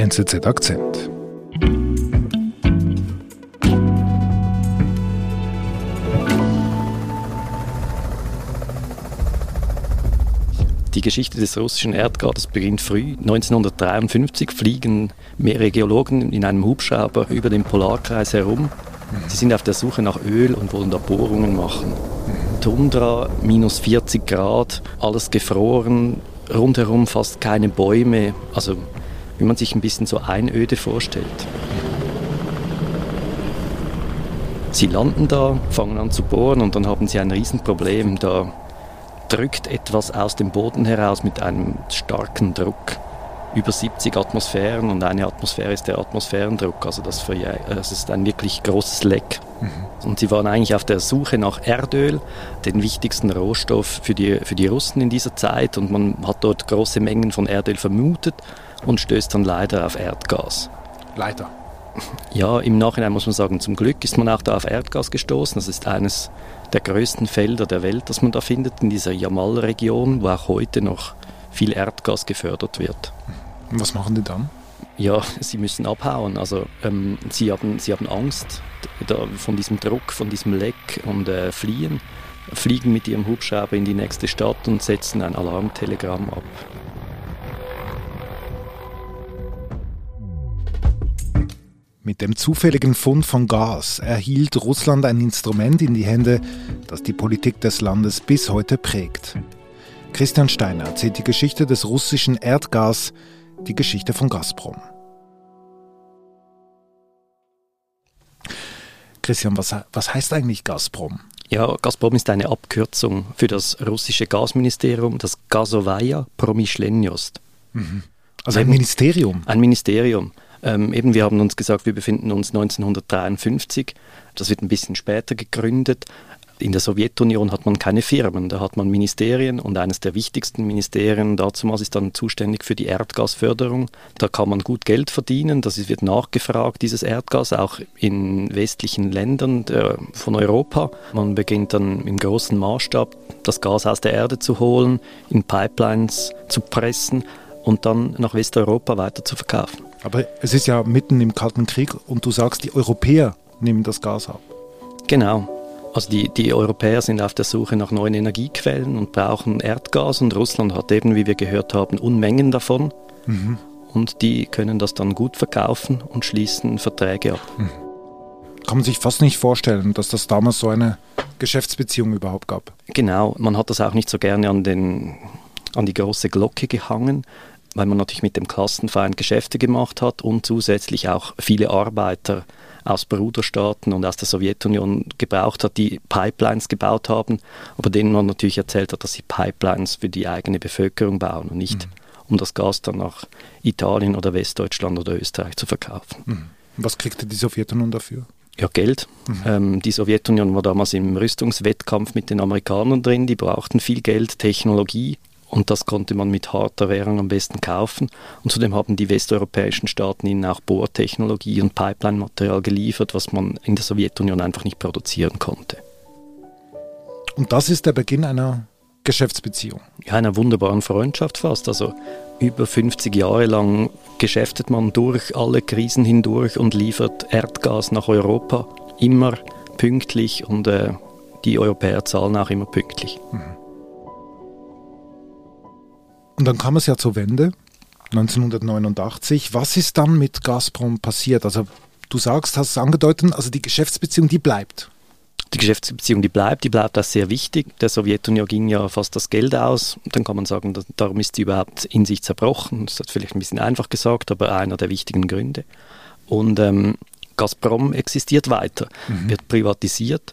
NZZ Akzent. Die Geschichte des russischen Erdgases beginnt früh. 1953 fliegen mehrere Geologen in einem Hubschrauber über den Polarkreis herum. Sie sind auf der Suche nach Öl und wollen da Bohrungen machen. Tundra, minus 40 Grad, alles gefroren, rundherum fast keine Bäume. Also wie man sich ein bisschen so Einöde vorstellt. Sie landen da, fangen an zu bohren und dann haben sie ein Riesenproblem. Da drückt etwas aus dem Boden heraus mit einem starken Druck. Über 70 Atmosphären und eine Atmosphäre ist der Atmosphärendruck. Also das, ist ein wirklich großes Leck. Mhm. Und sie waren eigentlich auf der Suche nach Erdöl, den wichtigsten Rohstoff für die, für die Russen in dieser Zeit. Und man hat dort große Mengen von Erdöl vermutet und stößt dann leider auf Erdgas. Leider. Ja, im Nachhinein muss man sagen, zum Glück ist man auch da auf Erdgas gestoßen. Das ist eines der größten Felder der Welt, das man da findet, in dieser Jamal-Region, wo auch heute noch viel Erdgas gefördert wird. Und was machen die dann? Ja, sie müssen abhauen. Also ähm, sie, haben, sie haben Angst da, von diesem Druck, von diesem Leck und äh, fliehen, fliegen mit ihrem Hubschrauber in die nächste Stadt und setzen ein Alarmtelegramm ab. Mit dem zufälligen Fund von Gas erhielt Russland ein Instrument in die Hände, das die Politik des Landes bis heute prägt. Christian Steiner erzählt die Geschichte des russischen Erdgas, die Geschichte von Gazprom. Christian, was, was heißt eigentlich Gazprom? Ja, Gazprom ist eine Abkürzung für das russische Gasministerium, das Gazovaya Promyschlenjost. Mhm. Also ein Ministerium? Ein Ministerium. Ähm, eben, wir haben uns gesagt, wir befinden uns 1953. Das wird ein bisschen später gegründet. In der Sowjetunion hat man keine Firmen, da hat man Ministerien und eines der wichtigsten Ministerien damals ist dann zuständig für die Erdgasförderung. Da kann man gut Geld verdienen, das wird nachgefragt, dieses Erdgas, auch in westlichen Ländern der, von Europa. Man beginnt dann im großen Maßstab das Gas aus der Erde zu holen, in Pipelines zu pressen und dann nach Westeuropa weiter zu verkaufen. Aber es ist ja mitten im Kalten Krieg und du sagst, die Europäer nehmen das Gas ab. Genau. Also die, die Europäer sind auf der Suche nach neuen Energiequellen und brauchen Erdgas und Russland hat eben, wie wir gehört haben, Unmengen davon. Mhm. Und die können das dann gut verkaufen und schließen Verträge ab. Mhm. Kann man sich fast nicht vorstellen, dass das damals so eine Geschäftsbeziehung überhaupt gab. Genau, man hat das auch nicht so gerne an, den, an die große Glocke gehangen, weil man natürlich mit dem Klassenfeind Geschäfte gemacht hat und zusätzlich auch viele Arbeiter aus Bruderstaaten und aus der Sowjetunion gebraucht hat, die Pipelines gebaut haben, aber denen man natürlich erzählt hat, dass sie Pipelines für die eigene Bevölkerung bauen und nicht mhm. um das Gas dann nach Italien oder Westdeutschland oder Österreich zu verkaufen. Mhm. Was kriegte die Sowjetunion dafür? Ja, Geld. Mhm. Ähm, die Sowjetunion war damals im Rüstungswettkampf mit den Amerikanern drin, die brauchten viel Geld, Technologie, und das konnte man mit harter Währung am besten kaufen. Und zudem haben die westeuropäischen Staaten ihnen auch Bohrtechnologie und Pipeline-Material geliefert, was man in der Sowjetunion einfach nicht produzieren konnte. Und das ist der Beginn einer Geschäftsbeziehung. Ja, einer wunderbaren Freundschaft fast. Also über 50 Jahre lang geschäftet man durch alle Krisen hindurch und liefert Erdgas nach Europa. Immer pünktlich und äh, die Europäer zahlen auch immer pünktlich. Mhm. Und dann kam es ja zur Wende, 1989. Was ist dann mit Gazprom passiert? Also du sagst, hast es angedeutet, also die Geschäftsbeziehung, die bleibt. Die Geschäftsbeziehung, die bleibt, die bleibt auch sehr wichtig. Der Sowjetunion ging ja fast das Geld aus. Dann kann man sagen, darum ist sie überhaupt in sich zerbrochen. Das ist vielleicht ein bisschen einfach gesagt, aber einer der wichtigen Gründe. Und ähm, Gazprom existiert weiter, mhm. wird privatisiert,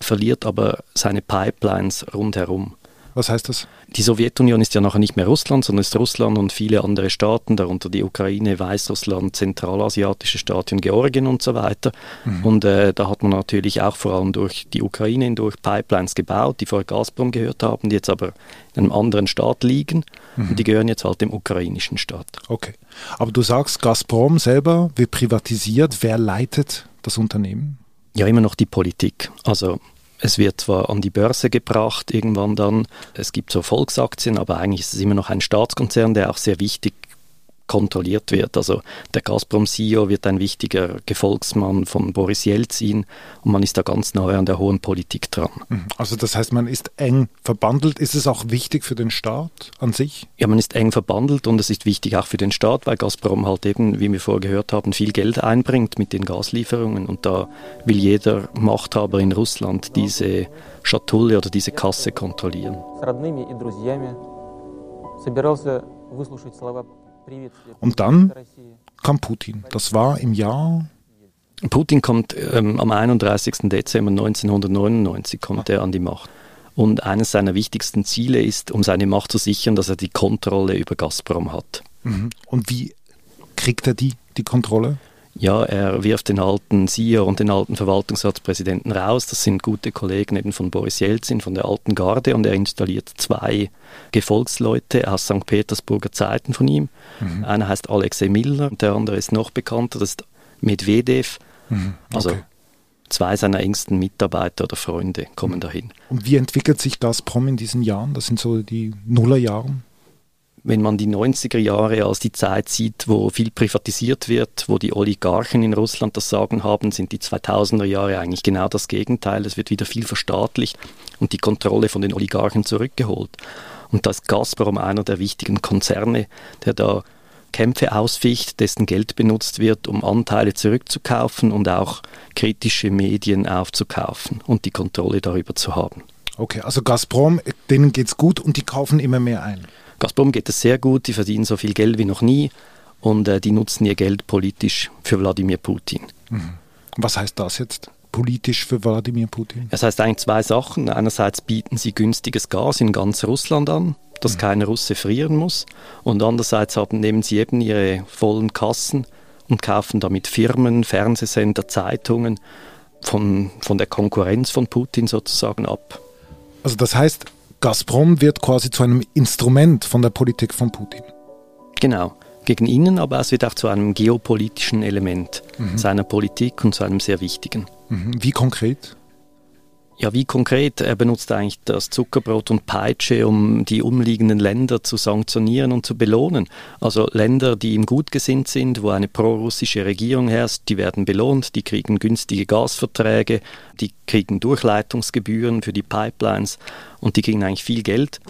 verliert aber seine Pipelines rundherum. Was heißt das? Die Sowjetunion ist ja nachher nicht mehr Russland, sondern ist Russland und viele andere Staaten, darunter die Ukraine, Weißrussland, zentralasiatische Staaten, Georgien und so weiter. Mhm. Und äh, da hat man natürlich auch vor allem durch die Ukraine hindurch Pipelines gebaut, die vorher Gazprom gehört haben, die jetzt aber in einem anderen Staat liegen. Mhm. Und die gehören jetzt halt dem ukrainischen Staat. Okay. Aber du sagst, Gazprom selber wird privatisiert. Wer leitet das Unternehmen? Ja, immer noch die Politik. Also es wird zwar an die Börse gebracht irgendwann dann, es gibt so Volksaktien, aber eigentlich ist es immer noch ein Staatskonzern, der auch sehr wichtig kontrolliert wird. Also der Gazprom-CEO wird ein wichtiger Gefolgsmann von Boris Jelzin und man ist da ganz nahe an der hohen Politik dran. Mhm. Also das heißt, man ist eng verbandelt. Ist es auch wichtig für den Staat an sich? Ja, man ist eng verbandelt und es ist wichtig auch für den Staat, weil Gazprom halt eben, wie wir vorher gehört haben, viel Geld einbringt mit den Gaslieferungen und da will jeder Machthaber in Russland diese Schatulle oder diese Kasse kontrollieren. Und dann kam Putin. Das war im Jahr Putin kommt ähm, am 31. Dezember 1999 kommt er an die Macht. Und eines seiner wichtigsten Ziele ist, um seine Macht zu sichern, dass er die Kontrolle über Gazprom hat. Mhm. Und wie kriegt er die, die Kontrolle? Ja, er wirft den alten CEO und den alten Verwaltungsratspräsidenten raus. Das sind gute Kollegen eben von Boris Jelzin, von der alten Garde. Und er installiert zwei Gefolgsleute aus St. Petersburger Zeiten von ihm. Mhm. Einer heißt Alexei Miller, der andere ist noch bekannter, das ist Medvedev. Mhm. Also okay. Also zwei seiner engsten Mitarbeiter oder Freunde kommen mhm. dahin. Und wie entwickelt sich Gazprom in diesen Jahren? Das sind so die Nullerjahre wenn man die 90er Jahre als die Zeit sieht, wo viel privatisiert wird, wo die Oligarchen in Russland das Sagen haben, sind die 2000er Jahre eigentlich genau das Gegenteil. Es wird wieder viel verstaatlicht und die Kontrolle von den Oligarchen zurückgeholt. Und da ist Gazprom einer der wichtigen Konzerne, der da Kämpfe ausficht, dessen Geld benutzt wird, um Anteile zurückzukaufen und auch kritische Medien aufzukaufen und die Kontrolle darüber zu haben. Okay, also Gazprom, denen geht es gut und die kaufen immer mehr ein. Gazprom geht es sehr gut, die verdienen so viel Geld wie noch nie und äh, die nutzen ihr Geld politisch für Wladimir Putin. Mhm. Was heißt das jetzt? Politisch für Wladimir Putin? Das heißt eigentlich zwei Sachen. Einerseits bieten sie günstiges Gas in ganz Russland an, dass mhm. kein Russe frieren muss. Und andererseits haben, nehmen sie eben ihre vollen Kassen und kaufen damit Firmen, Fernsehsender, Zeitungen von, von der Konkurrenz von Putin sozusagen ab. Also das heißt, Gazprom wird quasi zu einem Instrument von der Politik von Putin. Genau, gegen ihn, aber es wird auch zu einem geopolitischen Element mhm. seiner Politik und zu einem sehr wichtigen. Mhm. Wie konkret? Ja, wie konkret? Er benutzt eigentlich das Zuckerbrot und Peitsche, um die umliegenden Länder zu sanktionieren und zu belohnen. Also Länder, die ihm gut gesinnt sind, wo eine prorussische Regierung herrscht, die werden belohnt, die kriegen günstige Gasverträge, die kriegen Durchleitungsgebühren für die Pipelines und die kriegen eigentlich viel Geld.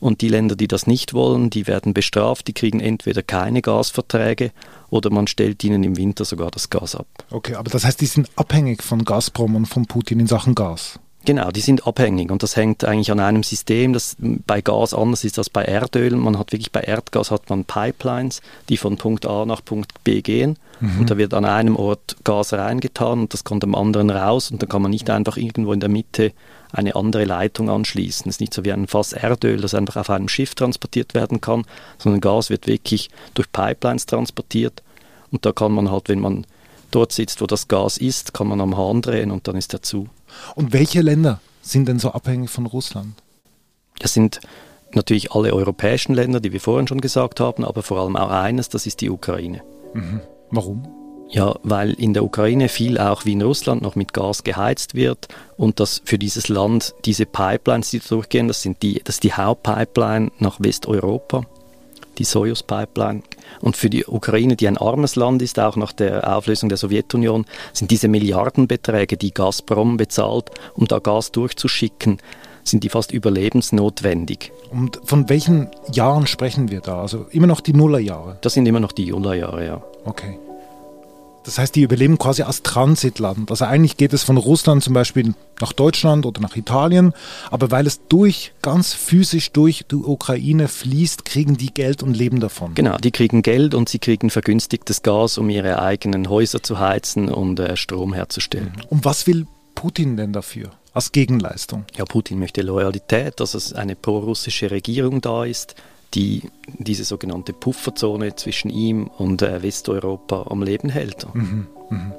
Und die Länder, die das nicht wollen, die werden bestraft, die kriegen entweder keine Gasverträge oder man stellt ihnen im Winter sogar das Gas ab. Okay, aber das heißt, die sind abhängig von Gazprom und von Putin in Sachen Gas? Genau, die sind abhängig und das hängt eigentlich an einem System, das bei Gas anders ist als bei Erdöl. Man hat wirklich bei Erdgas hat man Pipelines, die von Punkt A nach Punkt B gehen mhm. und da wird an einem Ort Gas reingetan und das kommt am anderen raus und dann kann man nicht einfach irgendwo in der Mitte eine andere Leitung anschließen. Es ist nicht so wie ein Fass Erdöl, das einfach auf einem Schiff transportiert werden kann, sondern Gas wird wirklich durch Pipelines transportiert und da kann man halt, wenn man dort sitzt, wo das Gas ist, kann man am Hahn drehen und dann ist er zu. Und welche Länder sind denn so abhängig von Russland? Das sind natürlich alle europäischen Länder, die wir vorhin schon gesagt haben, aber vor allem auch eines, das ist die Ukraine. Mhm. Warum? Ja, weil in der Ukraine viel auch wie in Russland noch mit Gas geheizt wird und dass für dieses Land diese Pipelines, die durchgehen, das sind die, das ist die Hauptpipeline nach Westeuropa die Soyuz-Pipeline. Und für die Ukraine, die ein armes Land ist, auch nach der Auflösung der Sowjetunion, sind diese Milliardenbeträge, die Gazprom bezahlt, um da Gas durchzuschicken, sind die fast überlebensnotwendig. Und von welchen Jahren sprechen wir da? Also immer noch die Nullerjahre? Das sind immer noch die Nullerjahre, ja. Okay. Das heißt, die überleben quasi als Transitland. Also eigentlich geht es von Russland zum Beispiel nach Deutschland oder nach Italien, aber weil es durch, ganz physisch durch die Ukraine fließt, kriegen die Geld und leben davon. Genau, die kriegen Geld und sie kriegen vergünstigtes Gas, um ihre eigenen Häuser zu heizen und äh, Strom herzustellen. Und was will Putin denn dafür? Als Gegenleistung? Ja, Putin möchte Loyalität, dass es eine prorussische Regierung da ist, die diese sogenannte Pufferzone zwischen ihm und äh, Westeuropa am Leben hält. Mhm, mhm.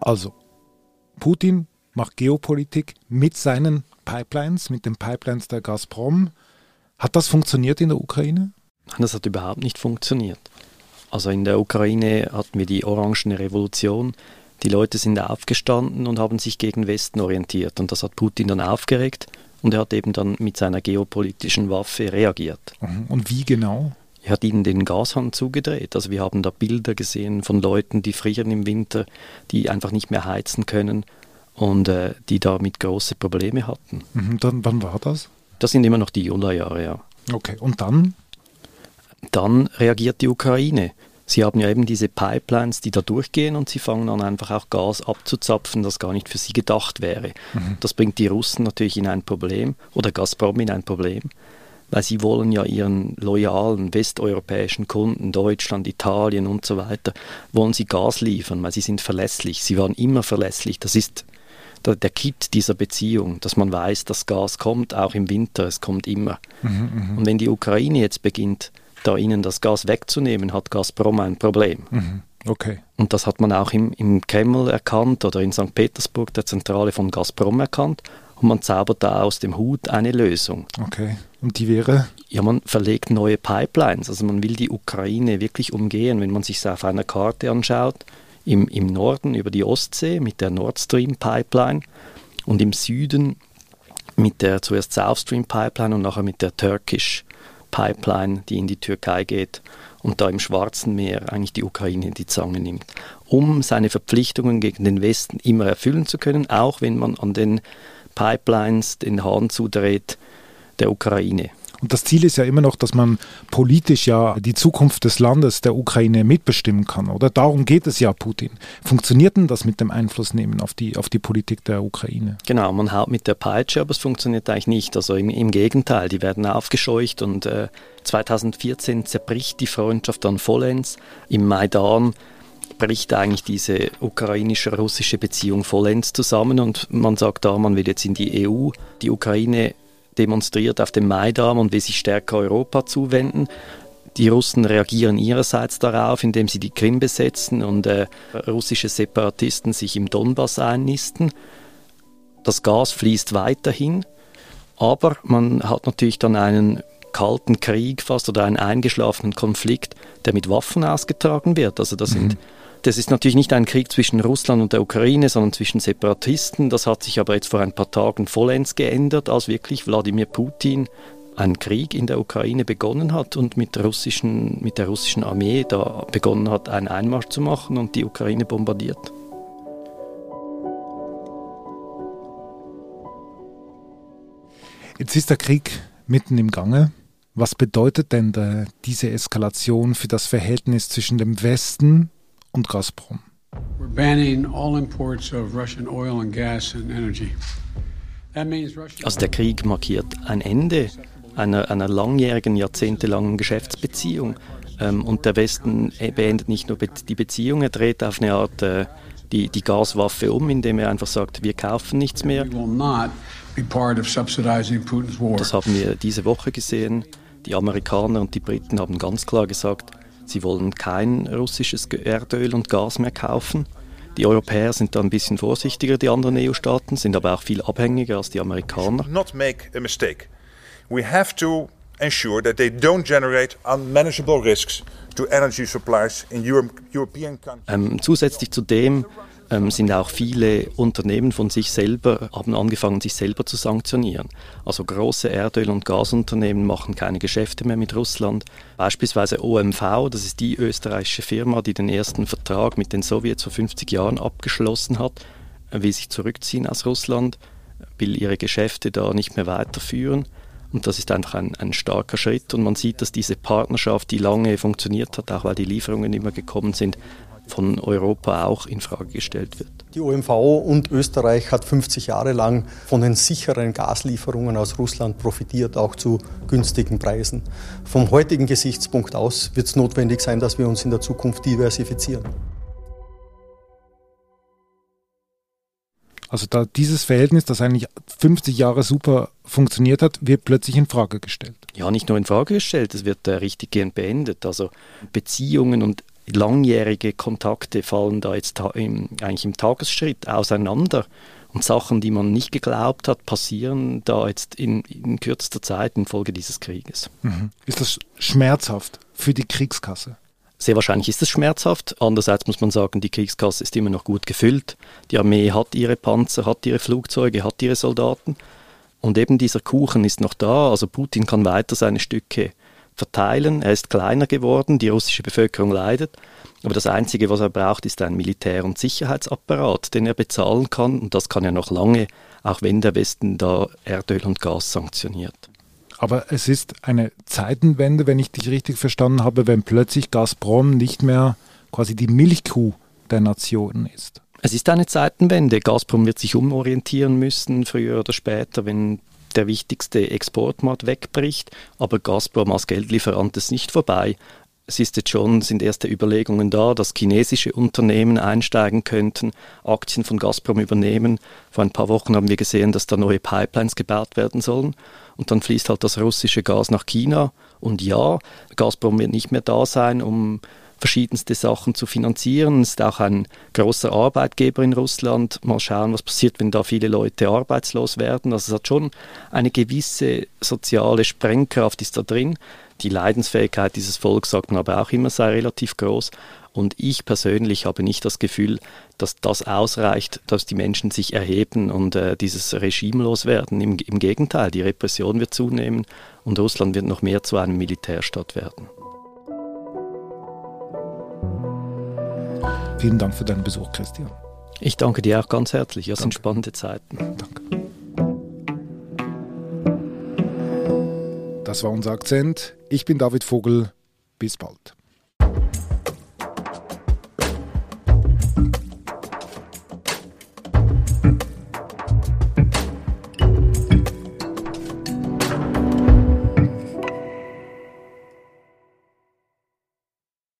Also, Putin macht Geopolitik mit seinen Pipelines, mit den Pipelines der Gazprom. Hat das funktioniert in der Ukraine? Nein, das hat überhaupt nicht funktioniert. Also in der Ukraine hatten wir die Orangene Revolution, die Leute sind aufgestanden und haben sich gegen Westen orientiert. Und das hat Putin dann aufgeregt. und er hat eben dann mit seiner geopolitischen Waffe reagiert. Mhm. Und wie genau? Er hat ihnen den Gashahn zugedreht. Also wir haben da Bilder gesehen von Leuten, die frieren im Winter, die einfach nicht mehr heizen können und äh, die damit große Probleme hatten. Mhm. Dann, wann war das? Das sind immer noch die Jula-Jahre, ja. Okay, und dann? Dann reagiert die Ukraine. Sie haben ja eben diese Pipelines, die da durchgehen und sie fangen an einfach auch Gas abzuzapfen, das gar nicht für sie gedacht wäre. Mhm. Das bringt die Russen natürlich in ein Problem oder Gazprom in ein Problem, weil sie wollen ja ihren loyalen westeuropäischen Kunden, Deutschland, Italien und so weiter, wollen sie Gas liefern, weil sie sind verlässlich. Sie waren immer verlässlich. Das ist der, Kit dieser Beziehung, dass man weiß, dass Gas kommt, auch im Winter, es kommt immer. Mhm, mh. Und wenn die Ukraine jetzt beginnt, da ihnen das Gas wegzunehmen, hat Gazprom ein Problem. Mhm. Okay. Und das hat man auch im, im Kreml erkannt oder in St. Petersburg, der Zentrale von Gazprom erkannt. Und man zaubert da aus dem Hut eine Lösung. Okay. Und die wäre? Ja, man verlegt neue Pipelines. Also man will die Ukraine wirklich umgehen. Wenn man sich es auf einer Karte anschaut, im, im Norden über die Ostsee mit der Nord Stream Pipeline und im Süden mit der zuerst South Stream Pipeline und nachher mit der Turkish Pipeline, die in die Türkei geht und da im Schwarzen Meer eigentlich die Ukraine in die Zange nimmt, um seine Verpflichtungen gegen den Westen immer erfüllen zu können, auch wenn man an den Pipelines den Hahn zudreht der Ukraine. Und das Ziel ist ja immer noch, dass man politisch ja die Zukunft des Landes, der Ukraine mitbestimmen kann, oder? Darum geht es ja Putin. Funktioniert denn das mit dem Einflussnehmen auf die, auf die Politik der Ukraine? Genau, man haut mit der Peitsche, aber es funktioniert eigentlich nicht. Also im, im Gegenteil, die werden aufgescheucht und äh, 2014 zerbricht die Freundschaft dann vollends. Im Maidan bricht eigentlich diese ukrainische-russische Beziehung vollends zusammen und man sagt da, man will jetzt in die EU. Die Ukraine demonstriert auf dem Maidan und will sich stärker Europa zuwenden. Die Russen reagieren ihrerseits darauf, indem sie die Krim besetzen und äh, russische Separatisten sich im Donbass einnisten. Das Gas fließt weiterhin, aber man hat natürlich dann einen kalten Krieg fast oder einen eingeschlafenen Konflikt, der mit Waffen ausgetragen wird. Also das sind mhm. Das ist natürlich nicht ein Krieg zwischen Russland und der Ukraine, sondern zwischen Separatisten. Das hat sich aber jetzt vor ein paar Tagen vollends geändert, als wirklich Wladimir Putin einen Krieg in der Ukraine begonnen hat und mit, russischen, mit der russischen Armee da begonnen hat, einen Einmarsch zu machen und die Ukraine bombardiert. Jetzt ist der Krieg mitten im Gange. Was bedeutet denn da diese Eskalation für das Verhältnis zwischen dem Westen und Gazprom. We're banning all imports of Russian oil and gas and energy. Also der Krieg markiert ein Ende einer, einer langjährigen, jahrzehntelangen Geschäftsbeziehung. Ähm, und der Westen äh, beendet nicht nur die Beziehung, er dreht auf eine Art äh, die, die Gaswaffe um, indem er einfach sagt, wir kaufen nichts mehr. Das haben wir diese Woche gesehen. Die Amerikaner und die Briten haben ganz klar gesagt, Sie wollen kein russisches Erdöl und Gas mehr kaufen. Die Europäer sind da ein bisschen vorsichtiger, die anderen EU-Staaten, sind aber auch viel abhängiger als die Amerikaner. Not make a mistake. We have to ensure that they don't generate unmanageable risks to energy supplies in European countries. Ähm, zusätzlich zu dem ähm, sind auch viele Unternehmen von sich selber, haben angefangen, sich selber zu sanktionieren. Also große Erdöl- und Gasunternehmen machen keine Geschäfte mehr mit Russland. Beispielsweise OMV, das ist die österreichische Firma, die den ersten Vertrag mit den Sowjets vor 50 Jahren abgeschlossen hat, will sich zurückziehen aus Russland, will ihre Geschäfte da nicht mehr weiterführen. Und das ist einfach ein, ein, starker Schritt. Und man sieht, dass diese Partnerschaft, die lange funktioniert hat, auch weil die Lieferungen immer gekommen sind, von Europa auch in Frage gestellt wird. Die OMV und Österreich hat 50 Jahre lang von den sicheren Gaslieferungen aus Russland profitiert, auch zu günstigen Preisen. Vom heutigen Gesichtspunkt aus wird es notwendig sein, dass wir uns in der Zukunft diversifizieren. Also da dieses Verhältnis, das eigentlich 50 Jahre super funktioniert hat, wird plötzlich in Frage gestellt. Ja, nicht nur in Frage gestellt, es wird äh, richtiggehend beendet. Also Beziehungen und langjährige Kontakte fallen da jetzt im, eigentlich im Tagesschritt auseinander. Und Sachen, die man nicht geglaubt hat, passieren da jetzt in, in kürzester Zeit infolge dieses Krieges. Mhm. Ist das schmerzhaft für die Kriegskasse? Sehr wahrscheinlich ist es schmerzhaft. Andererseits muss man sagen, die Kriegskasse ist immer noch gut gefüllt. Die Armee hat ihre Panzer, hat ihre Flugzeuge, hat ihre Soldaten. Und eben dieser Kuchen ist noch da, also Putin kann weiter seine Stücke verteilen. Er ist kleiner geworden, die russische Bevölkerung leidet. Aber das Einzige, was er braucht, ist ein Militär- und Sicherheitsapparat, den er bezahlen kann. Und das kann er noch lange, auch wenn der Westen da Erdöl und Gas sanktioniert. Aber es ist eine Zeitenwende, wenn ich dich richtig verstanden habe, wenn plötzlich Gazprom nicht mehr quasi die Milchkuh der Nation ist. Es ist eine Zeitenwende. Gazprom wird sich umorientieren müssen, früher oder später, wenn der wichtigste Exportmarkt wegbricht. Aber Gazprom als Geldlieferant ist nicht vorbei. Es ist jetzt schon, sind erste Überlegungen da, dass chinesische Unternehmen einsteigen könnten, Aktien von Gazprom übernehmen. Vor ein paar Wochen haben wir gesehen, dass da neue Pipelines gebaut werden sollen. Und dann fließt halt das russische Gas nach China. Und ja, Gazprom wird nicht mehr da sein, um verschiedenste Sachen zu finanzieren. Es ist auch ein großer Arbeitgeber in Russland. Mal schauen, was passiert, wenn da viele Leute arbeitslos werden. Also es hat schon eine gewisse soziale Sprengkraft ist da drin. Die Leidensfähigkeit dieses Volkes, sagt man aber auch immer, sei relativ groß. Und ich persönlich habe nicht das Gefühl, dass das ausreicht, dass die Menschen sich erheben und äh, dieses Regime loswerden. Im, Im Gegenteil, die Repression wird zunehmen und Russland wird noch mehr zu einem Militärstaat werden. Vielen Dank für deinen Besuch, Christian. Ich danke dir auch ganz herzlich. Das sind spannende Zeiten. Danke. Das war unser Akzent. Ich bin David Vogel. Bis bald.